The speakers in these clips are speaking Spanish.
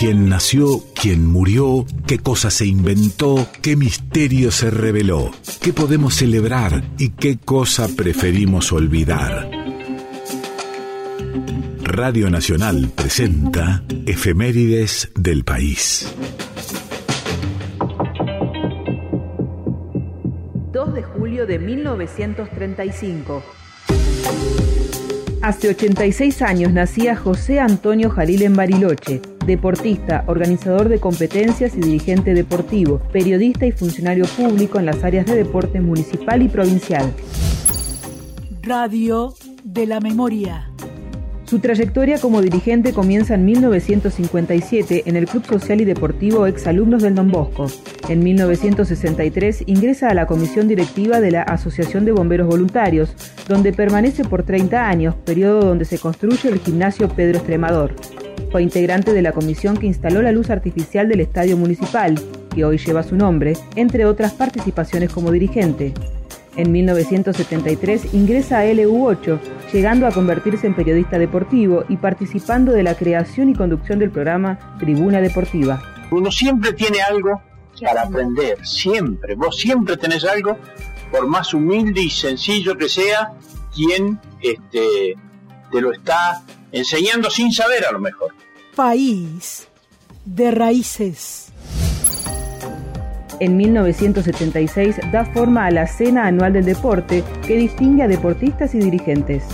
quién nació, quién murió, qué cosa se inventó, qué misterio se reveló, qué podemos celebrar y qué cosa preferimos olvidar. Radio Nacional presenta Efemérides del País. 2 de julio de 1935. Hace 86 años nacía José Antonio Jalil en Bariloche, deportista, organizador de competencias y dirigente deportivo, periodista y funcionario público en las áreas de deporte municipal y provincial. Radio de la Memoria. Su trayectoria como dirigente comienza en 1957 en el Club Social y Deportivo Exalumnos del Don Bosco. En 1963 ingresa a la comisión directiva de la Asociación de Bomberos Voluntarios, donde permanece por 30 años, periodo donde se construye el gimnasio Pedro Extremador. Fue integrante de la comisión que instaló la luz artificial del Estadio Municipal, que hoy lleva su nombre, entre otras participaciones como dirigente. En 1973 ingresa a LU8, llegando a convertirse en periodista deportivo y participando de la creación y conducción del programa Tribuna Deportiva. Uno siempre tiene algo para aprender, siempre. Vos siempre tenés algo, por más humilde y sencillo que sea, quien este, te lo está enseñando sin saber a lo mejor. País de raíces en 1976 da forma a la Cena Anual del Deporte que distingue a deportistas y dirigentes.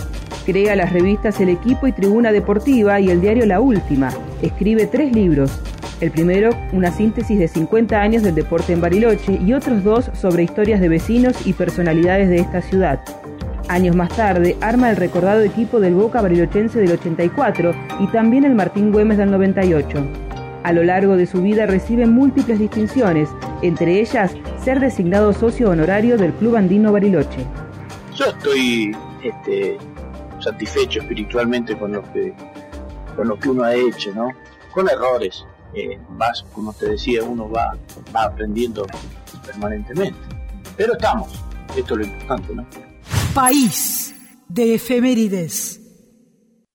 Crea las revistas El Equipo y Tribuna Deportiva y el diario La Última. Escribe tres libros. El primero, una síntesis de 50 años del deporte en Bariloche y otros dos sobre historias de vecinos y personalidades de esta ciudad. Años más tarde, arma el recordado equipo del Boca Barilochense del 84 y también el Martín Güemes del 98. A lo largo de su vida recibe múltiples distinciones, entre ellas ser designado socio honorario del Club Andino Bariloche. Yo estoy este, satisfecho espiritualmente con lo que con lo que uno ha hecho, ¿no? Con errores, eh, más como te decía, uno va, va aprendiendo permanentemente. Pero estamos, esto es lo importante, ¿no? País de efemérides.